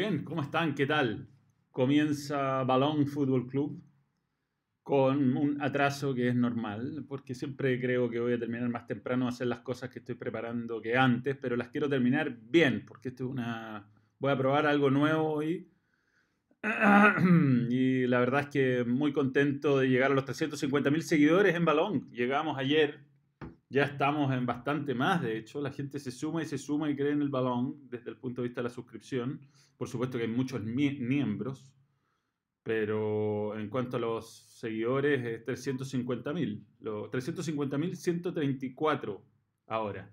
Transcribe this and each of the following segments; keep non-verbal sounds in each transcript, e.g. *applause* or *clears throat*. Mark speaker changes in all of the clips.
Speaker 1: Bien, ¿cómo están? ¿Qué tal? Comienza Balón Fútbol Club con un atraso que es normal, porque siempre creo que voy a terminar más temprano a hacer las cosas que estoy preparando que antes, pero las quiero terminar bien, porque esto es una... Voy a probar algo nuevo hoy. *clears throat* Y la verdad es que muy contento de llegar a los 350.000 seguidores en Balón. Llegamos ayer, ya estamos en bastante más, de hecho, la gente se suma y se suma y cree en el balón desde el punto de vista de la suscripción. Por supuesto que hay muchos miembros, pero en cuanto a los seguidores es 350.000. 350.134 ahora.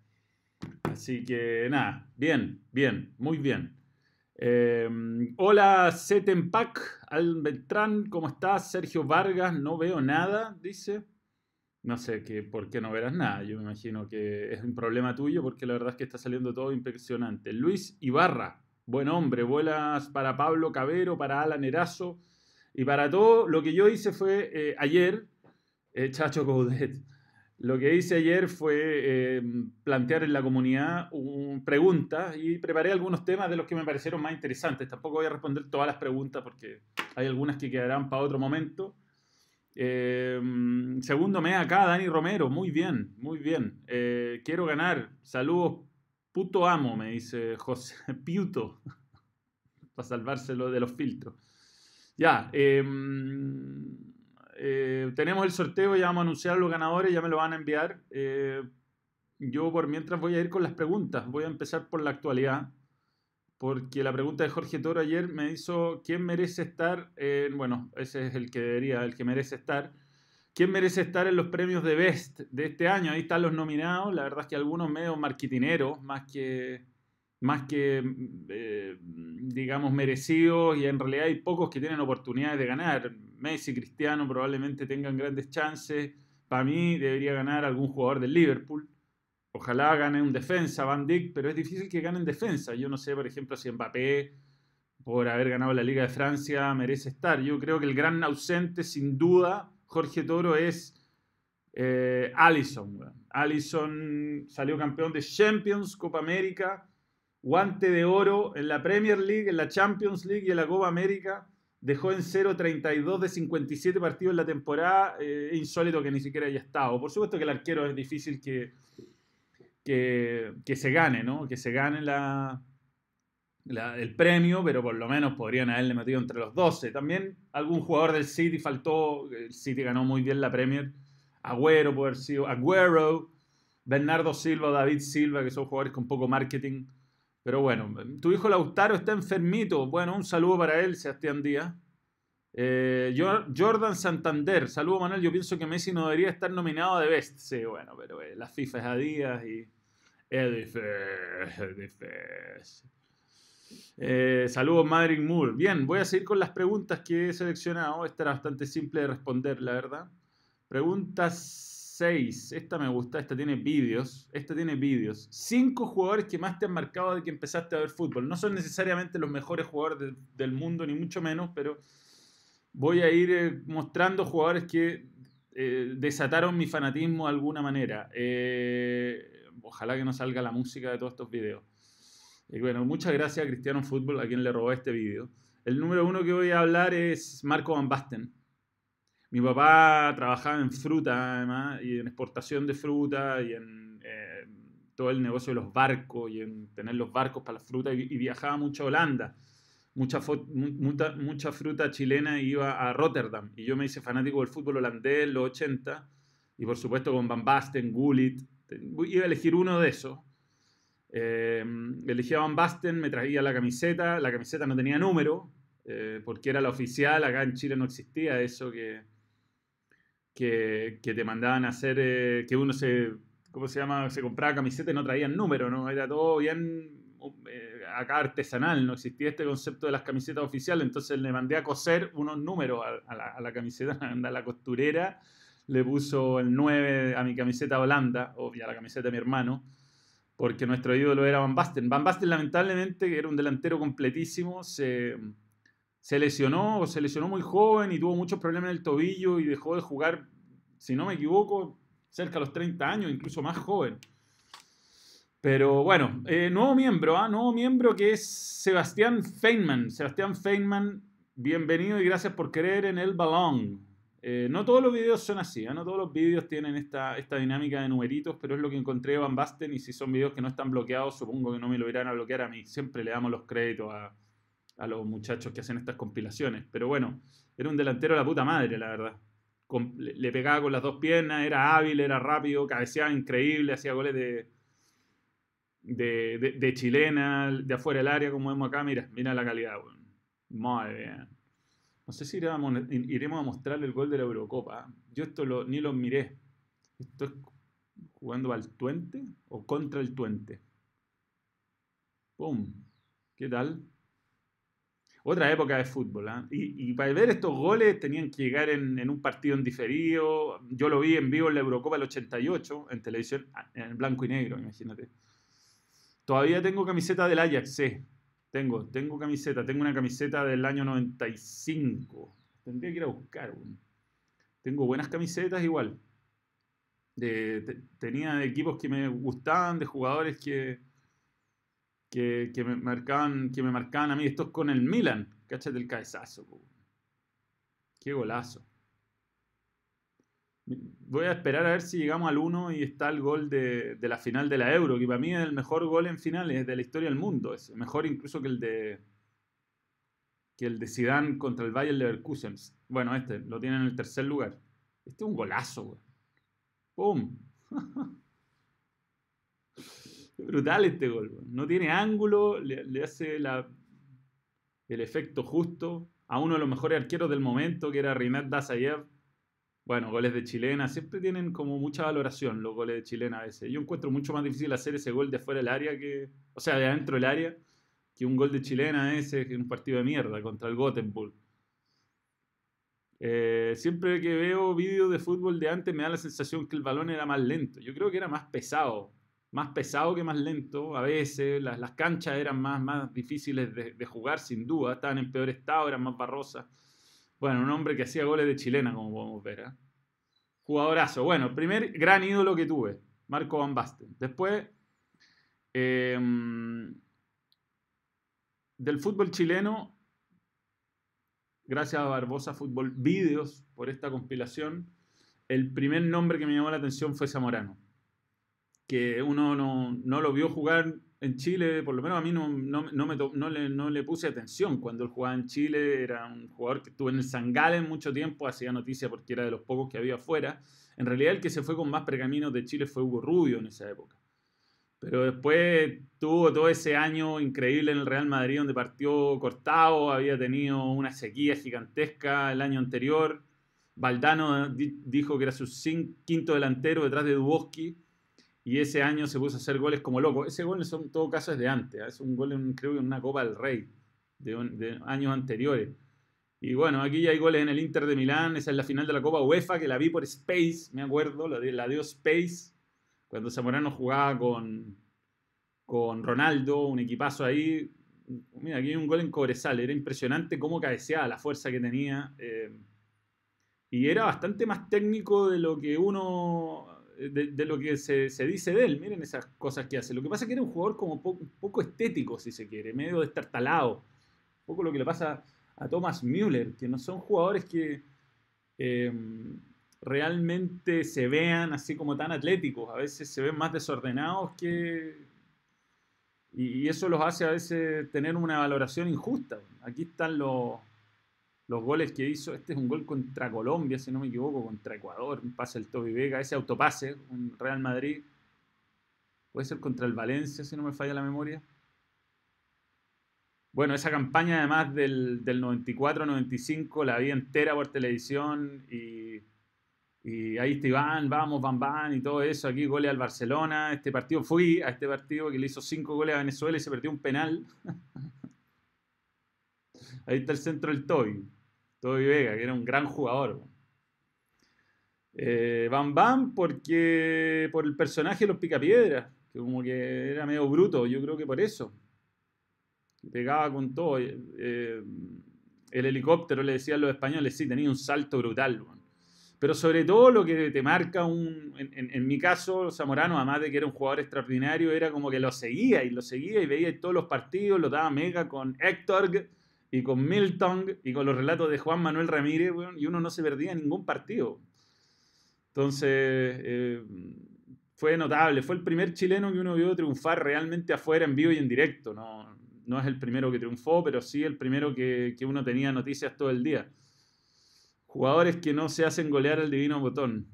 Speaker 1: Así que nada, bien, bien, muy bien. Eh, hola, Setenpac, Al Beltrán, ¿cómo estás? Sergio Vargas, no veo nada, dice. No sé que, por qué no verás nada. Yo me imagino que es un problema tuyo porque la verdad es que está saliendo todo impresionante. Luis Ibarra, buen hombre, vuelas para Pablo Cabero, para Alan Erazo y para todo. Lo que yo hice fue eh, ayer, eh, Chacho Goudet, lo que hice ayer fue eh, plantear en la comunidad preguntas y preparé algunos temas de los que me parecieron más interesantes. Tampoco voy a responder todas las preguntas porque hay algunas que quedarán para otro momento eh, segundo mes acá, Dani Romero. Muy bien, muy bien. Eh, quiero ganar. Saludos, puto amo, me dice José *laughs* Piuto. *laughs* Para salvárselo de los filtros. Ya. Em, eh, tenemos el sorteo, ya vamos a anunciar los ganadores, ya me lo van a enviar. yo por mientras voy a ir con las preguntas. Voy a empezar por la actualidad porque la pregunta de Jorge Toro ayer me hizo, ¿quién merece estar? En, bueno, ese es el que debería, el que merece estar. ¿Quién merece estar en los premios de Best de este año? Ahí están los nominados. La verdad es que algunos medios marketineros, más que, más que eh, digamos, merecidos, y en realidad hay pocos que tienen oportunidades de ganar. Messi, Cristiano probablemente tengan grandes chances. Para mí debería ganar algún jugador del Liverpool. Ojalá gane un defensa, Van Dijk, pero es difícil que gane en defensa. Yo no sé, por ejemplo, si Mbappé, por haber ganado la Liga de Francia, merece estar. Yo creo que el gran ausente, sin duda, Jorge Toro, es eh, Allison. Allison salió campeón de Champions, Copa América, guante de oro en la Premier League, en la Champions League y en la Copa América. Dejó en 0.32 de 57 partidos en la temporada. Eh, insólito que ni siquiera haya estado. Por supuesto que el arquero es difícil que que, se gane, ¿no? Que se gane el premio, pero por lo menos podrían haberle metido entre los 12. También algún jugador del City faltó, el City ganó muy bien la Premier. Agüero, puede haber sido Agüero, Bernardo Silva, David Silva, que son jugadores con poco marketing. Pero bueno, tu hijo Lautaro está enfermito. Bueno, un saludo para él, Sebastián Díaz. Eh, Jordan Santander, saludo Manuel. Yo pienso que Messi no debería estar nominado de Best. Sí, bueno, pero eh, la FIFA es a días y es *laughs* eh, saludos, Madrid Moore. Bien, voy a seguir con las preguntas que he seleccionado. Esta era bastante simple de responder, la verdad. Pregunta 6. Esta me gusta, esta tiene vídeos. Esta tiene vídeos. Cinco jugadores que más te han marcado de que empezaste a ver fútbol. No son necesariamente los mejores jugadores del mundo, ni mucho menos, pero voy a ir eh, mostrando jugadores que eh, desataron mi fanatismo de alguna manera. Eh, ojalá que no salga la música de todos estos videos. Y bueno, muchas gracias a Cristiano Fútbol, a quien le robó este video. El número uno que voy a hablar es Marco Van Basten. Mi papá trabajaba en fruta, además, y en exportación de fruta, y en eh, todo el negocio de los barcos, y en tener los barcos para la fruta, y, viajaba mucho a Holanda. Mucha, mucha, fruta chilena iba a Rotterdam, y yo me hice fanático del fútbol holandés en los 80, y por supuesto con Van Basten, Gullit, iba a elegir uno de esos. Eh, elegí Van Basten, me traía la camiseta, la camiseta no tenía número, eh, porque era la oficial, acá en Chile no existía eso que, que, te mandaban a hacer, eh, que uno se, ¿cómo se llama? Se compraba camiseta y no traían número, ¿no? Era todo bien acá artesanal, no existía este concepto de las camisetas oficiales, entonces le mandé a coser unos números a, la, a la, camiseta, *laughs* a la costurera, le puso el 9 a mi camiseta Holanda, o a la camiseta de mi hermano, porque nuestro ídolo era Van Basten. Van Basten, lamentablemente, que era un delantero completísimo, se, se lesionó, se lesionó muy joven y tuvo muchos problemas en el tobillo y dejó de jugar, si no me equivoco, cerca de los 30 años, incluso más joven. Pero bueno, eh, nuevo miembro, ¿ah? nuevo miembro que es Sebastián Feynman. Sebastián Feynman, bienvenido y gracias por creer en el balón. Eh, no todos los videos son así, ¿ah? no todos los videos tienen esta, esta dinámica de numeritos, pero es lo que encontré en Van Basten y si son videos que no están bloqueados, supongo que no me lo irán a bloquear a mí. Siempre le damos los créditos a, a los muchachos que hacen estas compilaciones. Pero bueno, era un delantero de la puta madre, la verdad. le, pegaba con las dos piernas, era hábil, era rápido, cabeceaba increíble, hacía goles de, de, chilena, de afuera del área, como vemos acá. Mira, mira la calidad. Muy bien. No sé si iremos a mostrar el gol de la Eurocopa. Yo esto ni lo miré. Esto es jugando al Tuente o contra el Tuente. ¡Pum! ¿Qué tal? Otra época de fútbol. ¿ah? Y, para ver estos goles tenían que llegar en, un partido en diferido. Yo lo vi en vivo en la Eurocopa del 88, en televisión, ah, en blanco y negro, imagínate. Todavía tengo camiseta del Ajax, sí. Tengo, tengo camiseta. Tengo una camiseta del año 95. Tendría que ir a buscar. Tengo buenas camisetas igual. tenía equipos que me gustaban, de jugadores que, que, me marcaban, que me marcaban a mí. Esto es con el Milan. Cáchate el cabezazo. Qué golazo. Voy a esperar a ver si llegamos al 1 y está el gol de, la final de la Euro, que para mí es el mejor gol en finales de la historia del mundo. Es mejor incluso que el de que el de Zidane contra el Bayern Leverkusen. Bueno, este lo tiene en el tercer lugar. Este es un golazo, güey. ¡Pum! *laughs* Brutal este gol. No tiene ángulo, le, hace el efecto justo a uno de los mejores arqueros del momento, que era Rinat Dazayev. Bueno, goles de chilena, siempre tienen como mucha valoración los goles de chilena a veces. Yo encuentro mucho más difícil hacer ese gol de fuera del área que, o sea, de adentro del área, que un gol de chilena ese, que un partido de mierda contra el Gothenburg. Eh, siempre que veo vídeos de fútbol de antes me da la sensación que el balón era más lento. Yo creo que era más pesado más pesado que más lento. A veces las, canchas eran más, más difíciles de, jugar, sin duda. Estaban en peor estado, eran más barrosas. Bueno, un hombre que hacía goles de chilena, como podemos ver. ¿eh? Jugadorazo. Bueno, primer gran ídolo que tuve, Marco Van Basten. Después, em, del fútbol chileno, gracias a Barbosa Fútbol Videos por esta compilación, el primer nombre que me llamó la atención fue Zamorano que uno no, lo vio jugar en Chile, por lo menos a mí no, no, le, no, le, puse atención cuando él jugaba en Chile, era un jugador que estuvo en el Sangalen mucho tiempo, hacía noticia porque era de los pocos que había afuera. En realidad el que se fue con más pergaminos de Chile fue Hugo Rubio en esa época. Pero después tuvo todo ese año increíble en el Real Madrid donde partió cortado, había tenido una sequía gigantesca el año anterior. Valdano dijo que era su quinto delantero detrás de Duboski y ese año se puso a hacer goles como loco. Ese gol en todo caso es de antes, ¿eh? es un gol en, creo que en una Copa del Rey de, años anteriores. Y bueno, aquí ya hay goles en el Inter de Milán, esa es la final de la Copa UEFA, que la vi por Space, me acuerdo, la, la dio Space, cuando Zamorano jugaba con, con Ronaldo, un equipazo ahí. Mira, aquí hay un gol en Cobresal, era impresionante cómo cabeceaba, la fuerza que tenía. Eh, y era bastante más técnico de lo que uno de, lo que se, dice de él. Miren esas cosas que hace. Lo que pasa es que era un jugador como poco, estético, si se quiere, medio destartalado. Un poco lo que le pasa a Thomas Müller, que no son jugadores que eh, realmente se vean así como tan atléticos. A veces se ven más desordenados que... y eso los hace a veces tener una valoración injusta. Aquí están los los goles que hizo, este es un gol contra Colombia, si no me equivoco, contra Ecuador, un pase del Toby Vega, ese autopase, un Real Madrid, puede ser contra el Valencia, si no me falla la memoria. Bueno, esa campaña además del, 94-95 la vi entera por televisión y, y ahí está Iván, vamos, van, van y todo eso. Aquí goles al Barcelona. Este partido fui a este partido que le hizo cinco goles a Venezuela y se perdió un penal. *laughs* ahí está el centro del Toby. Toby Vega, que era un gran jugador. Eh, Bam Bam porque por el personaje de los picapiedras, que como que era medio bruto, yo creo que por eso. Pegaba con todo. Eh, el helicóptero, le decían los españoles, sí, tenía un salto brutal. Pero sobre todo lo que te marca un, en, mi caso, Zamorano, además de que era un jugador extraordinario, era como que lo seguía y lo seguía y veía todos los partidos, lo daba mega con Héctor y con Milton y con los relatos de Juan Manuel Ramírez, y uno no se perdía ningún partido. Entonces, eh, fue notable, fue el primer chileno que uno vio triunfar realmente afuera en vivo y en directo. No, no es el primero que triunfó, pero sí el primero que, que uno tenía noticias todo el día. Jugadores que no se hacen golear al divino botón.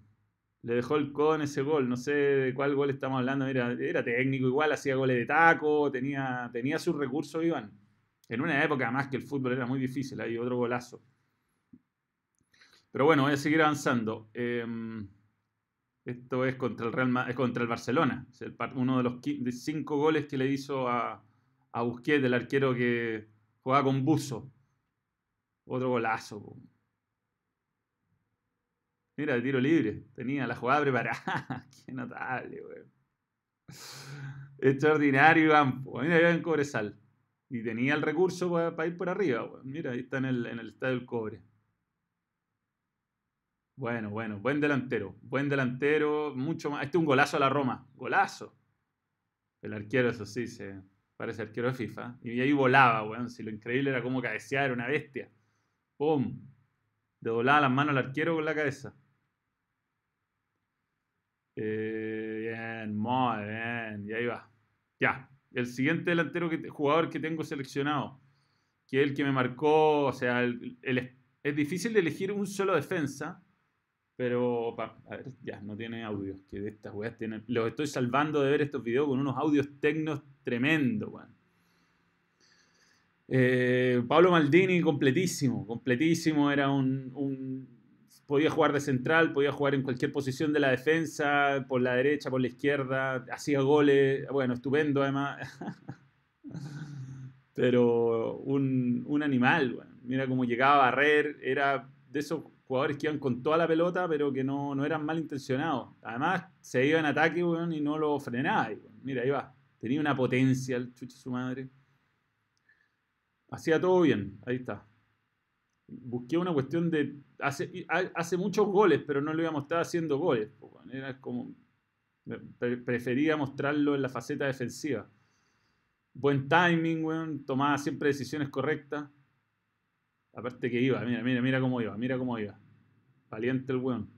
Speaker 1: Le dejó el codo en ese gol. No sé de cuál gol estamos hablando. Era, era técnico igual, hacía goles de taco, tenía, tenía sus recursos, Iván. En una época más que el fútbol era muy difícil, hay otro golazo. Pero bueno, voy a seguir avanzando. Em, esto es contra el, Real, contra el Barcelona. Es uno de los cinco goles que le hizo a, a Busquets, el arquero que jugaba con Buzo. Otro golazo. Mira, tiro libre. Tenía la jugada preparada. *laughs* Qué notable, weón. Extraordinario campo. Mira, en Cobresal. Y tenía el recurso para, ir por arriba, weón. Mira, ahí está en el, en el estadio del cobre. Bueno, bueno, buen delantero. Buen delantero. Mucho más. Este es un golazo a la Roma. Golazo. El arquero, eso sí, se parece arquero de FIFA. Y ahí volaba, weón. Si lo increíble era como cabecear, era una bestia. ¡Pum! Doblaba las manos al arquero con la cabeza. Eh, bien, muy bien. Y ahí va. Ya. El siguiente delantero jugador que tengo seleccionado, que es el que me marcó, o sea, es difícil elegir un solo defensa, pero a ver, ya, no tiene audio. Que de estas weas tienen. Los estoy salvando de ver estos videos con unos audios tecnos tremendos, weón. Eh, Pablo Maldini, completísimo, completísimo, era un podía jugar de central, podía jugar en cualquier posición de la defensa, por la derecha, por la izquierda, hacía goles, bueno, estupendo además. *laughs* Pero un, animal, mira cómo llegaba a barrer, era de esos jugadores que iban con toda la pelota, pero que no, no eran malintencionados. Además, se iba en ataque y no lo frenaba. mira, ahí va. Tenía una potencia el chucho su madre. Hacía todo bien, ahí está busqué una cuestión de. Hace, hace muchos goles, pero no lo iba a mostrar haciendo goles. Era como. Prefería mostrarlo en la faceta defensiva. Buen timing, weón. Tomaba siempre decisiones correctas. Aparte que iba, mira, mira, mira cómo iba, mira cómo iba. Valiente el weón.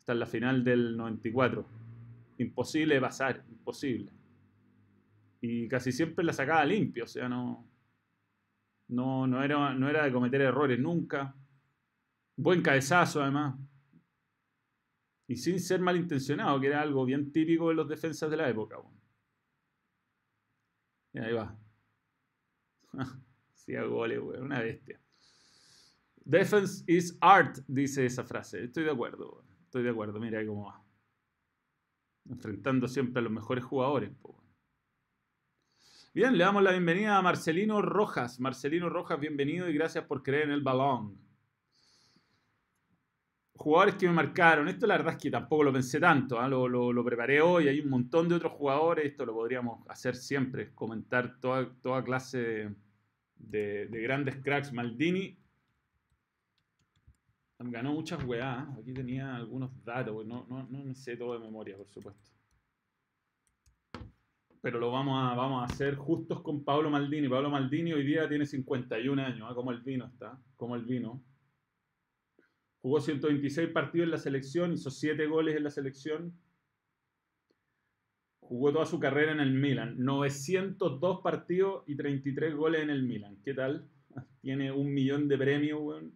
Speaker 1: Está en la final del 94. Imposible de pasar, imposible. Y casi siempre la sacaba limpio, o sea, no. No, no, era, no era de cometer errores nunca. Buen cabezazo, además. Y sin ser malintencionado, que era algo bien típico de los defensas de la época. Y ahí va. *laughs* Hacía goles, Una bestia. Defense is art, dice esa frase. Estoy de acuerdo, Estoy de acuerdo. Mira cómo va. Enfrentando siempre a los mejores jugadores, Bien, le damos la bienvenida a Marcelino Rojas. Marcelino Rojas, bienvenido y gracias por creer en el balón. Jugadores que me marcaron. Esto la verdad es que tampoco lo pensé tanto. ¿ah? Lo, preparé hoy. Hay un montón de otros jugadores. Esto lo podríamos hacer siempre. Comentar toda, toda clase de, grandes cracks. Maldini ganó muchas weá. ¿ah? Aquí tenía algunos datos. No, no, no sé todo de memoria, por supuesto pero lo vamos a, vamos a hacer justos con Pablo Maldini. Pablo Maldini hoy día tiene 51 años, ¿ah? como el vino está, como el vino. Jugó 126 partidos en la selección, hizo 7 goles en la selección. Jugó toda su carrera en el Milan. 902 partidos y 33 goles en el Milan. ¿Qué tal? *laughs* Tiene un millón de premios, weón.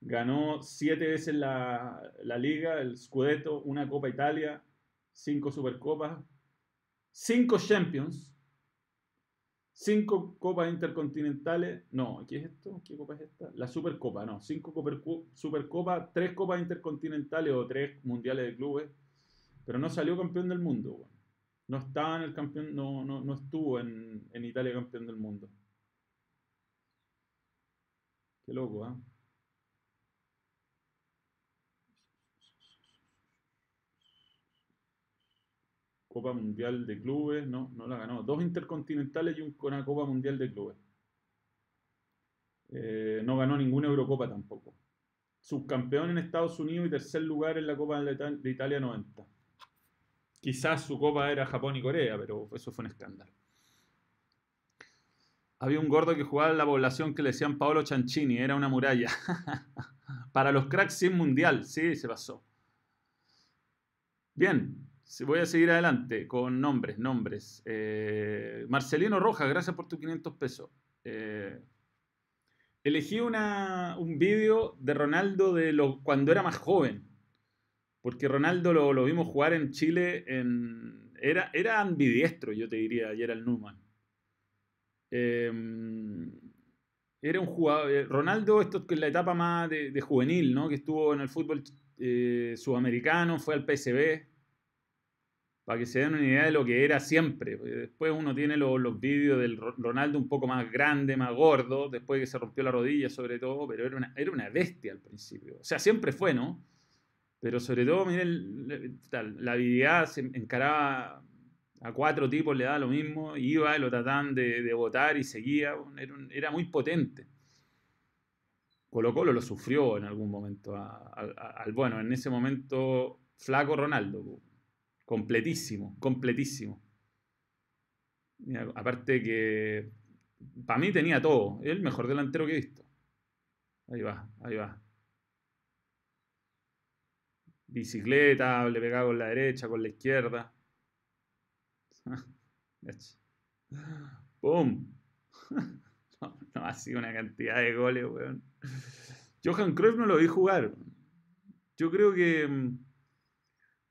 Speaker 1: Ganó 7 veces la, la liga, el Scudetto, una Copa Italia, 5 Supercopas, cinco Champions, cinco Copas Intercontinentales. No, ¿qué es esto? ¿Qué Copa es esta? La Supercopa, no. Cinco Supercopa, tres Copas Intercontinentales o tres Mundiales de Clubes. Pero no salió campeón del mundo. No estaba en el campeón, no, no, no estuvo en, en Italia campeón del mundo. Qué loco, ¿ah? Copa Mundial de Clubes, no, no la ganó. Dos intercontinentales y una Copa Mundial de Clubes. Eh, no ganó ninguna Eurocopa tampoco. subcampeón en Estados Unidos y tercer lugar en la Copa de Italia 90. Quizás su copa era Japón y Corea, pero eso fue un escándalo. Había un gordo que jugaba en la población que le decían Paolo Ciancini, era una muralla. *laughs* Para los cracks sin mundial, sí, se pasó. Bien, voy a seguir adelante con nombres, nombres. Eh, Marcelino Rojas, gracias por tus 500 pesos. Eh, elegí un vídeo de Ronaldo de lo, cuando era más joven. Porque Ronaldo lo, vimos jugar en Chile en... Era, era ambidiestro, yo te diría, y era el Numan. Em, era un jugador... Eh, Ronaldo, esto es la etapa más de, juvenil, ¿no? Que estuvo en el fútbol eh, sudamericano, fue al PSB. Para que se den una idea de lo que era siempre. Después uno tiene los, los vídeos del Ronaldo un poco más grande, más gordo, después que se rompió la rodilla sobre todo, pero era una, era una bestia al principio. O sea, siempre fue, ¿no? Pero sobre todo, miren, la habilidad se encaraba a cuatro tipos, le da lo mismo, iba lo trataban de, de votar y seguía, era, muy potente. Colo Colo lo sufrió en algún momento, al, bueno, en ese momento flaco Ronaldo, completísimo, completísimo. aparte que para mí tenía todo, el mejor delantero que he visto. Ahí va, ahí va bicicleta, le pegaba con la derecha, con la izquierda. *laughs* ¡Pum! *laughs* No, ha sido una cantidad de goles, weón. Johan Cruyff no lo vi jugar. Yo creo que...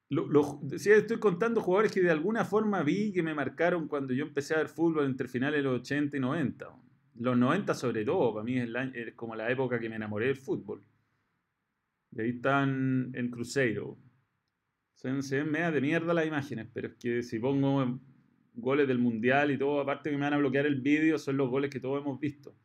Speaker 1: Mm, lo, estoy contando jugadores que de alguna forma vi que me marcaron cuando yo empecé a ver fútbol entre finales de los 80 y 90. Los 90 sobre todo, para mí es, como la época que me enamoré del fútbol. Y ahí están en Cruzeiro. Se ven, se media de mierda las imágenes, pero es que si pongo goles del Mundial y todo, aparte que me van a bloquear el vídeo, son los goles que todos hemos visto.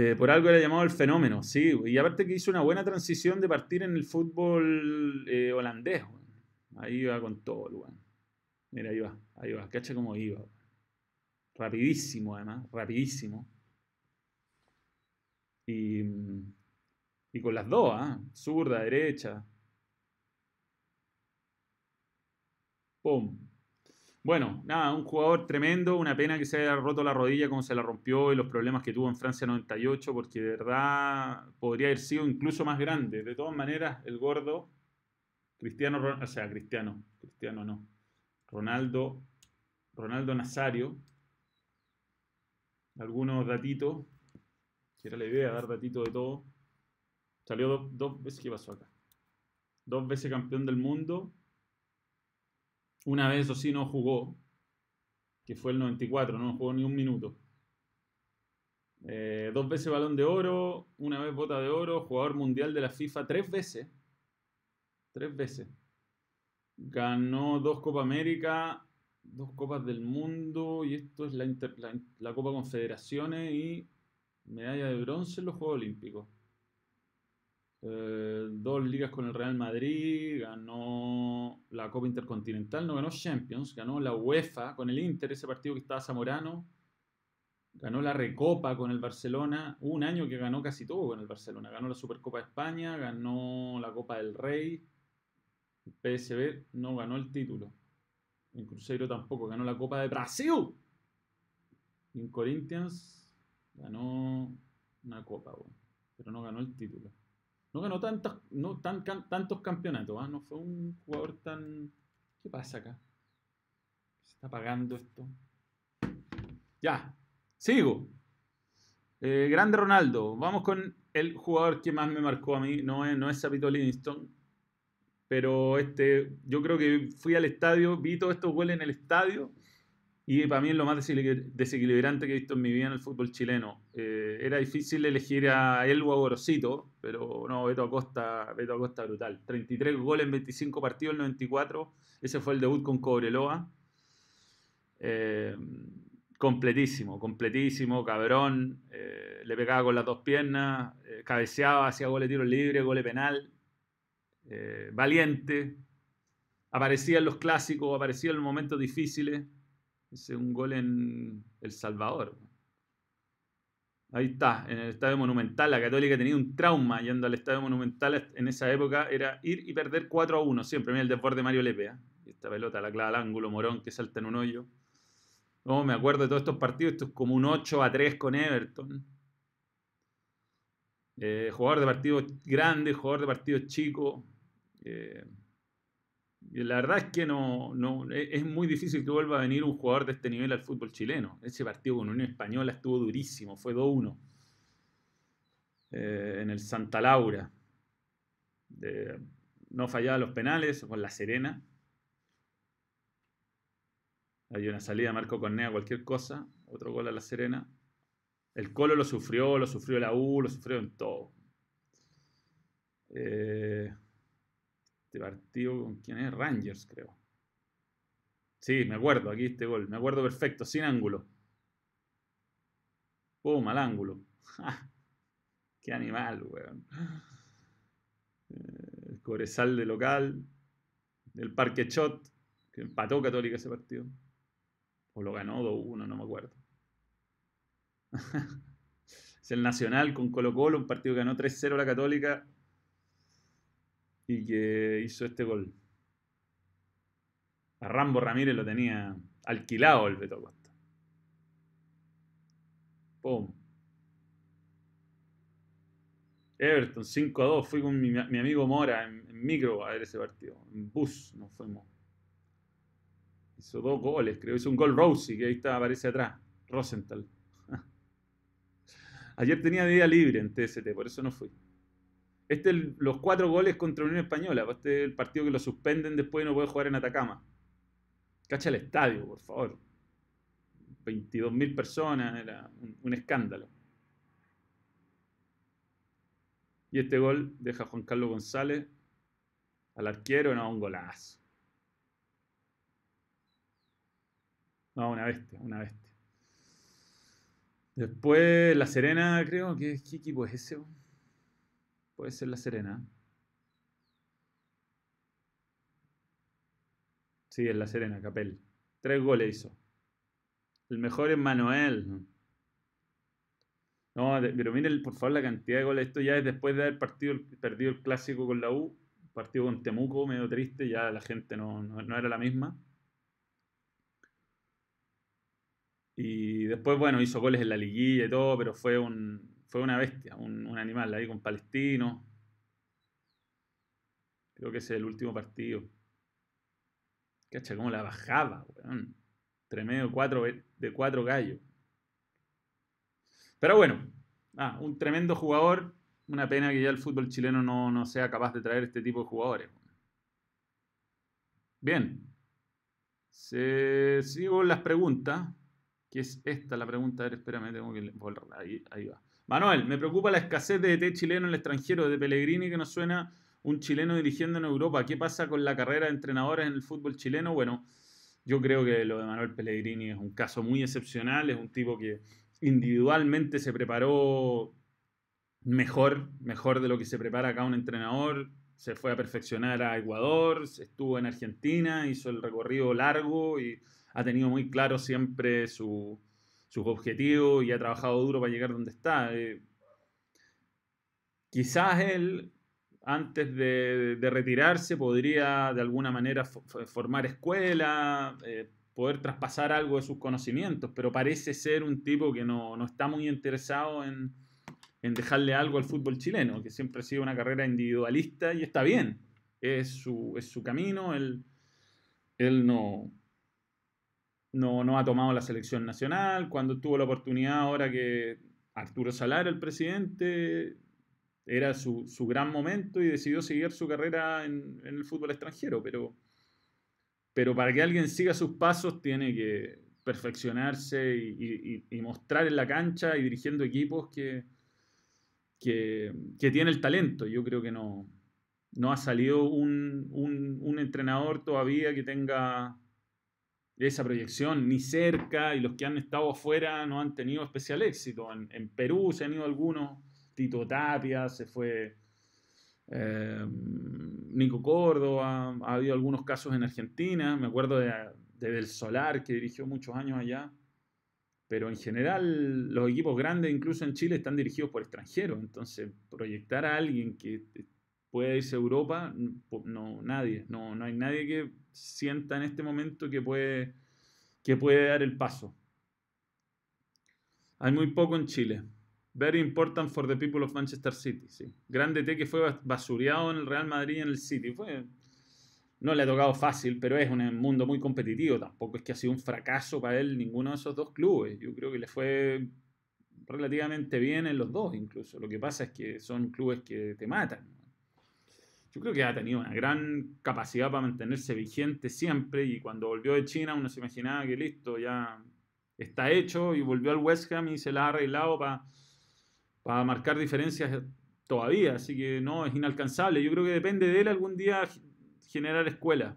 Speaker 1: Eh, por algo era llamado el fenómeno, sí. Y aparte que hizo una buena transición de partir en el fútbol eh, holandés. Ahí iba con todo, el Mira, ahí va, ahí va. Cacha cómo iba. Rapidísimo, además, rapidísimo. Y mm, y con las dos, ¿ah? Zurda, derecha. ¡Pum! Bueno, nada, un jugador tremendo, una pena que se haya roto la rodilla como se la rompió y los problemas que tuvo en Francia 98, porque de verdad podría haber sido incluso más grande. De todas maneras, el gordo, Cristiano, o sea, Cristiano, Cristiano no, Ronaldo, Ronaldo Nazario, algunos datitos, que era la idea, dar datitos de todo. Salió dos veces, ¿qué pasó acá? Dos veces campeón del mundo. Una vez, eso sí, no jugó, que fue el 94, no jugó ni un minuto. Eh, dos veces balón de oro, una vez bota de oro, jugador mundial de la FIFA tres veces. Tres veces. Ganó dos Copa América, dos Copas del Mundo, y esto es la Copa Confederaciones y medalla de bronce en los Juegos Olímpicos. Eh, dos ligas con el Real Madrid, ganó la Copa Intercontinental, no ganó Champions, ganó la UEFA con el Inter, ese partido que estaba Zamorano, ganó la Recopa con el Barcelona, un año que ganó casi todo con el Barcelona, ganó la Supercopa de España, ganó la Copa del Rey, el PSB no ganó el título, en Cruzeiro tampoco, ganó la Copa de Brasil, en Corinthians ganó una Copa, pero no ganó el título. No ganó tantos, no, tan, tantos campeonatos, ¿ah? no fue un jugador tan... ¿Qué pasa acá? Se está pagando esto. Ya, sigo. Eh, grande Ronaldo. Vamos con el jugador que más me marcó a mí. No es, no es Sapito Livingston. Pero este, yo creo que fui al estadio, vi todos estos goles en el estadio y para mí es lo más desequilibrante que he visto en mi vida en el fútbol chileno. Eh, era difícil elegir a él o a Gorosito, pero no, Beto Acosta, Beto Acosta brutal. 33 goles en 25 partidos, el 94. Ese fue el debut con Cobreloa. Eh, completísimo, completísimo, cabrón. Eh, le pegaba con las dos piernas, cabeceaba, hacía goles de tiro libre, gole penal. valiente. Aparecía en los clásicos, aparecía en los momentos difíciles. Ese un gol en El Salvador. Ahí está, en el Estadio Monumental. La Católica tenía un trauma yendo al Estadio Monumental en esa época. Era ir y perder 4 a 1 siempre. Mira el desborde de Mario Lepea. Esta pelota la clava al ángulo, Morón que salta en un hoyo. No, me acuerdo de todos estos partidos. Esto es como un 8 a 3 con Everton. Eh, jugador de partidos grandes, jugador de partidos chicos. Eh, la verdad es que no, no, e, es muy difícil que vuelva a venir un jugador de este nivel al fútbol chileno. Ese partido con Unión Española estuvo durísimo, fue 2-1 eh, en el Santa Laura. no fallaba los penales con La Serena. Hay una salida Marco Cornea, cualquier cosa. Otro gol a La Serena. El Colo lo sufrió, lo sufrió la U, lo sufrió en todo. Eh, partido, ¿con quién es? Rangers, creo. Sí, me acuerdo, aquí este gol. Me acuerdo perfecto, sin ángulo. Pum, mal ángulo. *laughs* Qué animal, weón. Eh, el Cobresal de local. El Parque Chot, que empató Católica ese partido. O lo ganó 2-1, no me acuerdo. *laughs* es el Nacional con Colo Colo, un partido que ganó 3-0 la Católica y que hizo este gol. A Rambo Ramírez lo tenía alquilado el Beto Costa. Pum. Everton 5 a 2. Fui con mi, amigo Mora en, micro a ver ese partido. En bus nos fuimos. Hizo dos goles, creo. Hizo un gol Rosie, que ahí está, aparece atrás. Rosenthal. *laughs* Ayer tenía día libre en TST, por eso no fui. Este es los cuatro goles contra Unión Española. Pues este es el partido que lo suspenden después y no puede jugar en Atacama. Cacha el estadio, por favor. 22.000 personas, era un, escándalo. Y este gol deja a Juan Carlos González al arquero, no, un golazo. No, una bestia, una bestia. Después La Serena, creo. ¿Qué, qué equipo es ese? Puede ser La Serena. Sí, es La Serena, Capel. Tres goles hizo. El mejor es Manuel. No, pero miren por favor la cantidad de goles. Esto ya es después de haber partido, perdido el clásico con la U. Partido con Temuco, medio triste. Ya la gente no, era la misma. Y después, bueno, hizo goles en la liguilla y todo, pero fue un, fue una bestia, un, animal ahí con Palestino. Creo que ese es el último partido. Cacha, cómo la bajaba, weón. Tremendo cuatro, de cuatro gallos. Pero bueno, ah, un tremendo jugador. Una pena que ya el fútbol chileno no, sea capaz de traer este tipo de jugadores. Bien. Se, sigo las preguntas. Que es esta la pregunta. A ver, espérame, tengo que ahí va. Manuel, me preocupa la escasez de DT chileno en el extranjero, de Pellegrini que nos suena un chileno dirigiendo en Europa. ¿Qué pasa con la carrera de entrenadores en el fútbol chileno? Bueno, yo creo que lo de Manuel Pellegrini es un caso muy excepcional, es un tipo que individualmente se preparó mejor, mejor de lo que se prepara acá un entrenador. Se fue a perfeccionar a Ecuador, estuvo en Argentina, hizo el recorrido largo y ha tenido muy claro siempre su, sus objetivos y ha trabajado duro para llegar donde está. Eh, quizás él, antes de, retirarse, podría de alguna manera formar escuela, eh, poder traspasar algo de sus conocimientos, pero parece ser un tipo que no, está muy interesado en, dejarle algo al fútbol chileno, que siempre ha sido una carrera individualista y está bien, es su, es su camino, él, él no, no, ha tomado la selección nacional, cuando tuvo la oportunidad ahora que Arturo Salar, el presidente, era su, gran momento y decidió seguir su carrera en, el fútbol extranjero, pero, pero para que alguien siga sus pasos tiene que perfeccionarse y, mostrar en la cancha y dirigiendo equipos que, que, tiene el talento. Yo creo que no, no ha salido un, un entrenador todavía que tenga esa proyección ni cerca y los que han estado afuera no han tenido especial éxito. En, Perú se han ido algunos, Tito Tapia, se fue eh, Nico Córdoba, ha habido algunos casos en Argentina, me acuerdo de, Del Solar que dirigió muchos años allá. pero en general los equipos grandes, incluso en Chile, están dirigidos por extranjeros. Entonces, proyectar a alguien que pueda irse a Europa, no, nadie, no, no hay nadie que sienta en este momento que puede, que puede dar el paso. Hay muy poco en Chile. Very important for the people of Manchester City, sí. Grande T que fue basureado en el Real Madrid y en el City. Fue, no le ha tocado fácil, pero es un mundo muy competitivo. Tampoco es que ha sido un fracaso para él ninguno de esos dos clubes. Yo creo que le fue relativamente bien en los dos incluso. Lo que pasa es que son clubes que te matan. Yo creo que ha tenido una gran capacidad para mantenerse vigente siempre y cuando volvió de China uno se imaginaba que listo, ya está hecho y volvió al West Ham y se la ha arreglado para, para marcar diferencias todavía. Así que no, es inalcanzable. Yo creo que depende de él algún día generar escuela.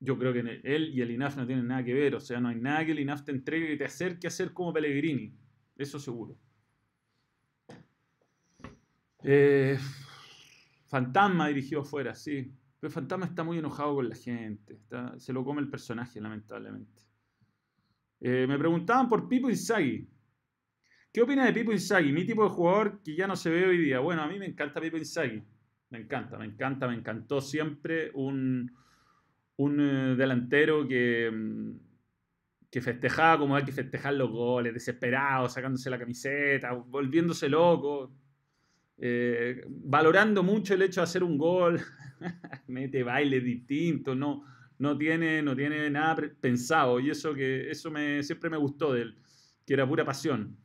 Speaker 1: Yo creo que él y el INAF no tienen nada que ver, o sea, no hay nada que el INAF te entregue y te acerque a ser como Pellegrini, eso seguro. Eh, Fantasma dirigió afuera, sí, pero Fantasma está muy enojado con la gente, se lo come el personaje, lamentablemente. Eh, me preguntaban por Pipo Inzaghi. ¿Qué opina de Pipo Inzaghi? Mi tipo de jugador que ya no se ve hoy día. Bueno, a mí me encanta Pipo Inzaghi. Me encanta, me encanta, me encantó siempre un, un eh, delantero que, mm, que festejaba como hay que festejar los goles, desesperado, sacándose la camiseta, volviéndose loco, eh, valorando mucho el hecho de hacer un gol, *laughs* mete baile distinto, no, no, tiene, no tiene nada pensado y eso, que, eso me, siempre me gustó de él, que era pura pasión.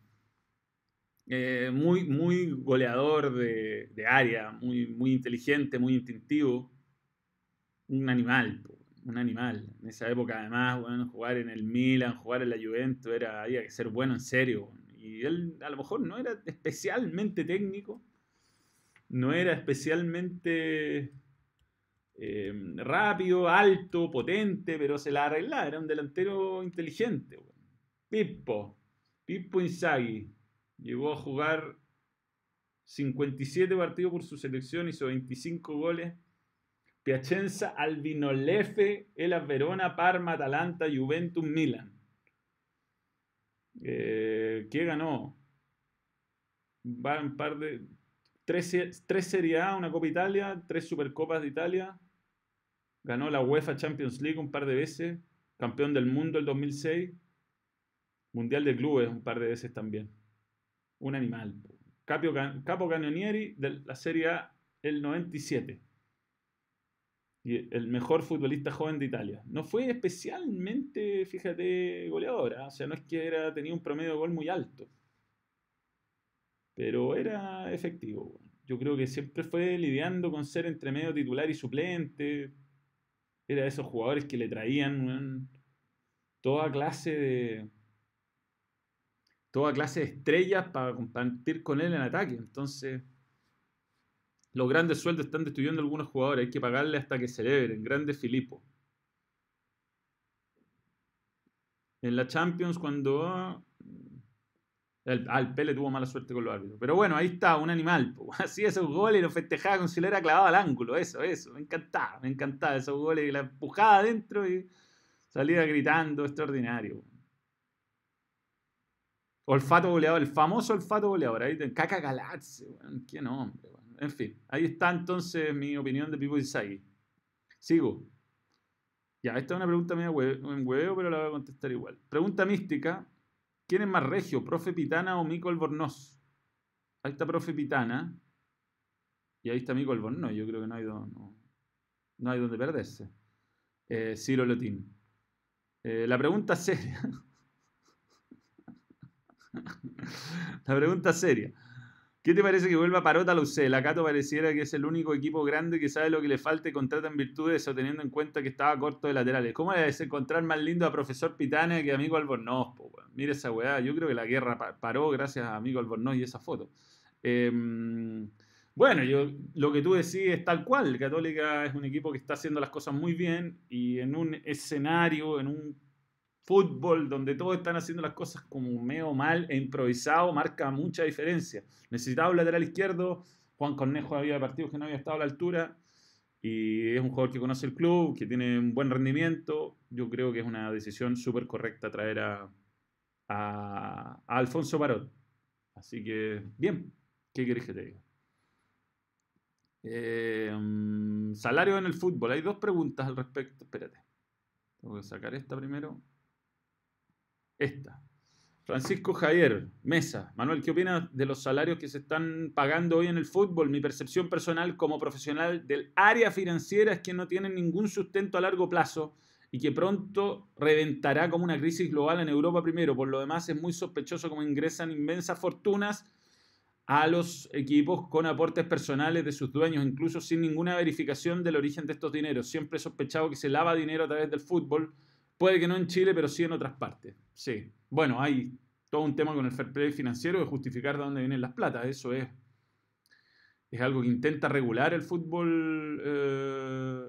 Speaker 1: Eh, muy, muy goleador de, área, muy, muy inteligente, muy instintivo. Un animal, un animal. En esa época, además, bueno, jugar en el Milan, jugar en la Juventus, era, había que ser bueno en serio. Y él a lo mejor no era especialmente técnico, no era especialmente eh, rápido, alto, potente, pero se la arreglaba, era un delantero inteligente. Pippo, Pippo Inzaghi, Llegó a jugar 57 partidos por su selección, hizo 25 goles. Piacenza, Albinolefe, Elas Verona, Parma, Atalanta, Juventus, Milan. Eh, ¿Qué ganó? Va un par de. Tres, tres Serie A, una Copa Italia, tres Supercopas de Italia. Ganó la UEFA Champions League un par de veces. Campeón del mundo el 2006. Mundial de Clubes un par de veces también un animal. Capo, Capo Canonieri de la Serie A el 97. Y el mejor futbolista joven de Italia. No fue especialmente, fíjate, goleadora. O sea, no es que era, tenía un promedio de gol muy alto. Pero era efectivo. Yo creo que siempre fue lidiando con ser entre medio titular y suplente. Era de esos jugadores que le traían toda clase de, toda clase de estrellas para compartir con él en ataque. Entonces, los grandes sueldos están destruyendo a algunos jugadores. Hay que pagarle hasta que celebren. Grande Filipo. En la Champions, cuando. El, ah, el Pele tuvo mala suerte con los árbitros. Pero bueno, ahí está, un animal. Hacía *laughs* esos goles y lo festejaba como si le era clavado al ángulo. Eso, eso. Me encantaba, me encantaba esos goles. Y la empujaba adentro y salía gritando. Extraordinario. Olfato goleador, el famoso olfato goleador. Ahí Caca Galazzi, qué nombre. En fin, ahí está entonces mi opinión de Pipo Inzaghi. Sigo. Ya, esta es una pregunta media en huevo, pero la voy a contestar igual. Pregunta mística. ¿Quién es más regio, Profe Pitana o Mico Albornoz? Ahí está Profe Pitana. Y ahí está Mico Albornoz. Yo creo que no hay, no, hay donde perderse. Eh, Ciro Lotín. Eh, la pregunta seria. *laughs* la pregunta seria. ¿Qué te parece que vuelva Parota a la UC? La Cato pareciera que es el único equipo grande que sabe lo que le falta y contrata en virtud de eso, teniendo en cuenta que estaba corto de laterales. ¿Cómo es encontrar más lindo a profesor Pitane que a amigo Albornoz? Mira esa weá. Yo creo que la guerra paró gracias a amigo Albornoz y esa foto. Em, bueno, yo, lo que tú decís es tal cual. Católica es un equipo que está haciendo las cosas muy bien y en un escenario, en un fútbol donde todos están haciendo las cosas como medio mal e improvisado, marca mucha diferencia. Necesitaba un lateral izquierdo, Juan Cornejo había partidos que no había estado a la altura y es un jugador que conoce el club, que tiene un buen rendimiento. Yo creo que es una decisión súper correcta traer a, Alfonso Barot. Así que, bien, ¿qué querés que te diga? Mm, salario en el fútbol. Hay dos preguntas al respecto. Espérate. Tengo que sacar esta primero. Esta. Francisco Javier, Mesa. Manuel, ¿qué opinas de los salarios que se están pagando hoy en el fútbol? Mi percepción personal como profesional del área financiera es que no tienen ningún sustento a largo plazo y que pronto reventará como una crisis global en Europa primero. Por lo demás, es muy sospechoso cómo ingresan inmensas fortunas a los equipos con aportes personales de sus dueños, incluso sin ninguna verificación del origen de estos dineros. Siempre he sospechado que se lava dinero a través del fútbol Puede que no en Chile, pero sí en otras partes. Sí. Bueno, hay todo un tema con el fair play financiero de justificar de dónde vienen las platas. Eso es, es algo que intenta regular el fútbol eh,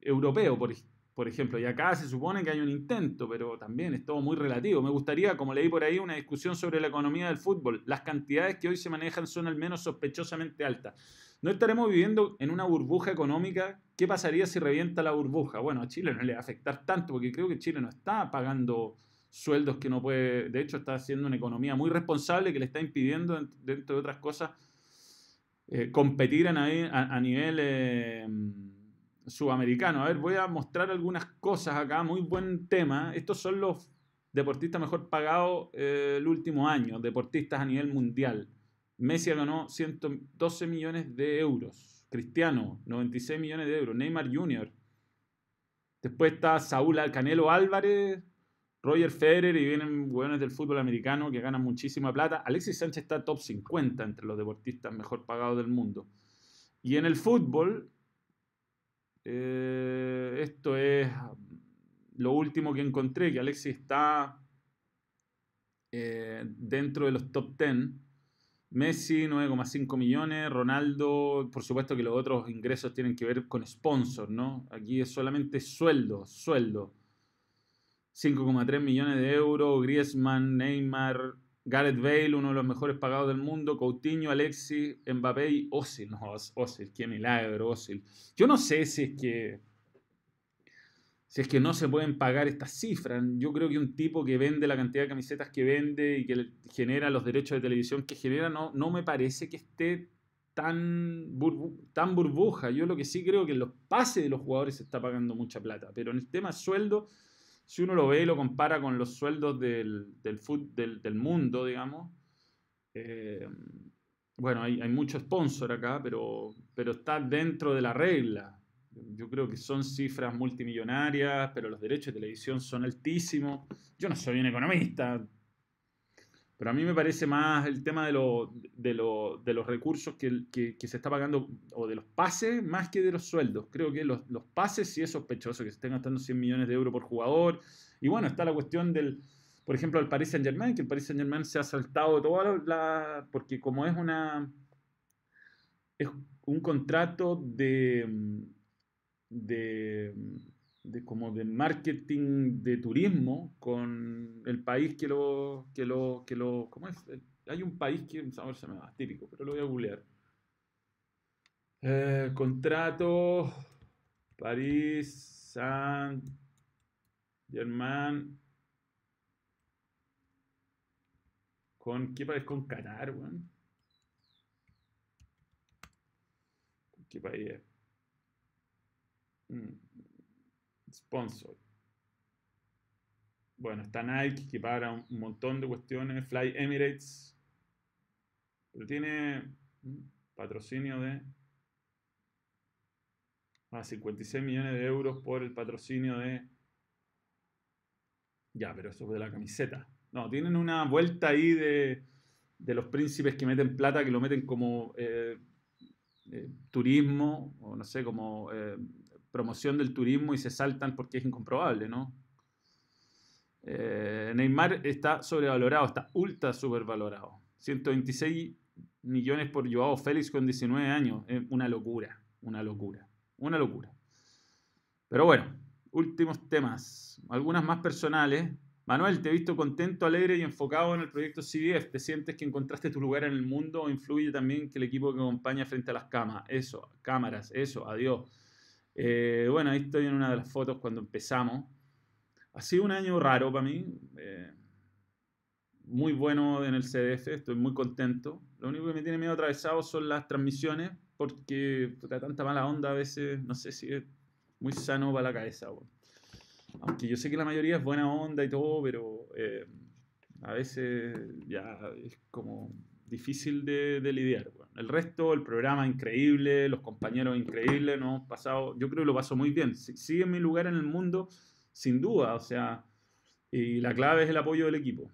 Speaker 1: europeo, por, por ejemplo. Y acá se supone que hay un intento, pero también es todo muy relativo. Me gustaría, como leí por ahí, una discusión sobre la economía del fútbol. Las cantidades que hoy se manejan son al menos sospechosamente altas. ¿No estaremos viviendo en una burbuja económica? ¿Qué pasaría si revienta la burbuja? Bueno, a Chile no le va a afectar tanto porque creo que Chile no está pagando sueldos que no puede, de hecho está haciendo una economía muy responsable que le está impidiendo, dentro de otras cosas, eh, competir a, a nivel eh, sudamericano. A ver, voy a mostrar algunas cosas acá, muy buen tema. Estos son los deportistas mejor pagados eh, el último año, deportistas a nivel mundial. Messi ganó 112 millones de euros. Cristiano, 96 millones de euros. Neymar Jr. Después está Saúl Canelo Álvarez, Roger Federer y vienen buenos del fútbol americano que ganan muchísima plata. Alexis Sánchez está top 50 entre los deportistas mejor pagados del mundo. Y en el fútbol, eh, esto es lo último que encontré, que Alexis está eh, dentro de los top 10 Messi 9,5 millones, Ronaldo, por supuesto que los otros ingresos tienen que ver con sponsor, ¿no? Aquí es solamente sueldo, sueldo. 5,3 millones de euros, Griezmann, Neymar, Gareth Bale, uno de los mejores pagados del mundo, Coutinho, Alexis, Mbappé y Osil. No, Osil, qué milagro, Osil. Yo no sé si es que si es que no se pueden pagar estas cifras. Yo creo que un tipo que vende la cantidad de camisetas que vende y que genera los derechos de televisión que genera, no, no me parece que esté tan, burbuja. Yo lo que sí creo que en los pases de los jugadores se está pagando mucha plata, pero en el tema sueldo, si uno lo ve y lo compara con los sueldos del, del, del, mundo, digamos, eh, bueno, hay, hay mucho sponsor acá, pero, pero está dentro de la regla. Yo creo que son cifras multimillonarias, pero los derechos de televisión son altísimos. Yo no soy un economista, pero a mí me parece más el tema de, de, los recursos que, se está pagando, o de los pases, más que de los sueldos. Creo que los, pases sí es sospechoso, que se estén gastando 100 millones de euros por jugador. Y bueno, está la cuestión del, por ejemplo, el Paris Saint Germain, que el Paris Saint Germain se ha saltado todo la... porque como es una... Es un contrato de de, como de marketing de turismo con el país que lo, que lo, que lo, ¿cómo es? Hay un país que, a ver, se me va, típico, pero lo voy a googlear. Eh, contrato París, Saint Germain. ¿Con qué país? Con Qatar, weón. ¿Qué país es? Mm. Sponsor. Bueno, está Nike que paga un montón de cuestiones. Fly Emirates. Pero tiene patrocinio de. Ah, 56 millones de euros por el patrocinio de. Ya, pero eso es de la camiseta. No, tienen una vuelta ahí de, de los príncipes que meten plata, que lo meten como eh, eh, turismo, o no sé, como eh, promoción del turismo y se saltan porque es incomprobable, ¿no? Eh, Neymar está sobrevalorado, está ultra supervalorado. 126 millones por Joao Félix con 19 años. Es una locura, una locura, una locura. Pero bueno, últimos temas, algunas más personales. Manuel, te he visto contento, alegre y enfocado en el proyecto CDF. ¿Te sientes que encontraste tu lugar en el mundo o influye también que el equipo que acompaña frente a las camas? Eso, cámaras, eso, adiós. Eh, bueno, ahí estoy en una de las fotos cuando empezamos. Ha sido un año raro para mí. Eh, muy bueno en el CDF, estoy muy contento. Lo único que me tiene medio atravesado son las transmisiones, porque da tanta mala onda a veces, no sé si es muy sano para la cabeza. Aunque yo sé que la mayoría es buena onda y todo, pero eh, a veces ya es como difícil de, lidiar. El resto, el programa increíble, los compañeros increíbles, no pasado, yo creo que lo paso muy bien. Sigue en mi lugar en el mundo, sin duda, o sea, y la clave es el apoyo del equipo.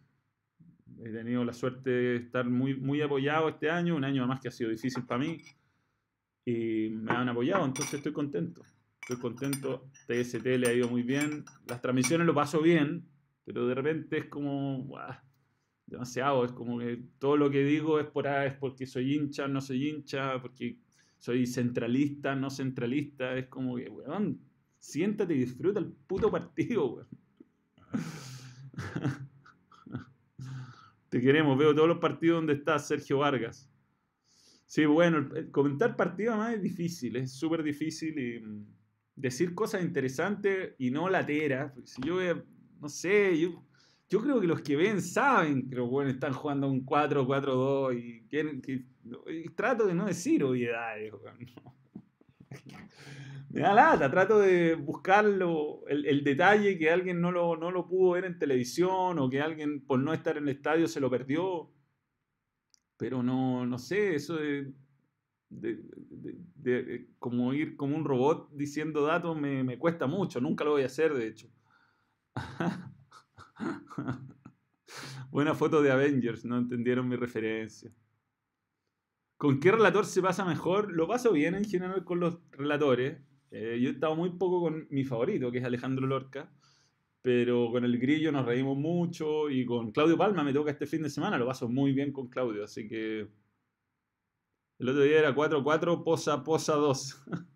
Speaker 1: He tenido la suerte de estar muy, muy apoyado este año, un año además que ha sido difícil para mí, y me han apoyado, entonces estoy contento. Estoy contento, TST le ha ido muy bien, las transmisiones lo paso bien, pero de repente es como demasiado, es como que todo lo que digo es, por, es porque soy hincha, no soy hincha, porque soy centralista, no centralista, es como que, weón, siéntate y disfruta el puto partido, weón. Te queremos, veo todos los partidos donde está Sergio Vargas. Sí, bueno, comentar partidos más es difícil, es súper difícil y mm, decir cosas interesantes y no lateras. Si yo, no sé, yo, yo creo que los que ven saben que los buenos están jugando un 4-4-2 y, que, trato de no decir obviedades. No *laughs* me da lata, trato de buscarlo, el, detalle que alguien no lo, no lo pudo ver en televisión o que alguien por no estar en el estadio se lo perdió. Pero no, no sé, eso de, de, como ir como un robot diciendo datos me, me cuesta mucho, nunca lo voy a hacer de hecho. *laughs* *laughs* Buena foto de Avengers, no entendieron mi referencia. ¿Con qué relator se pasa mejor? Lo paso bien en general con los relatores. Eh, yo he estado muy poco con mi favorito, que es Alejandro Lorca, pero con el grillo nos reímos mucho y con Claudio Palma me toca este fin de semana, lo paso muy bien con Claudio, así que el otro día era 4-4, posa, posa 2. *laughs*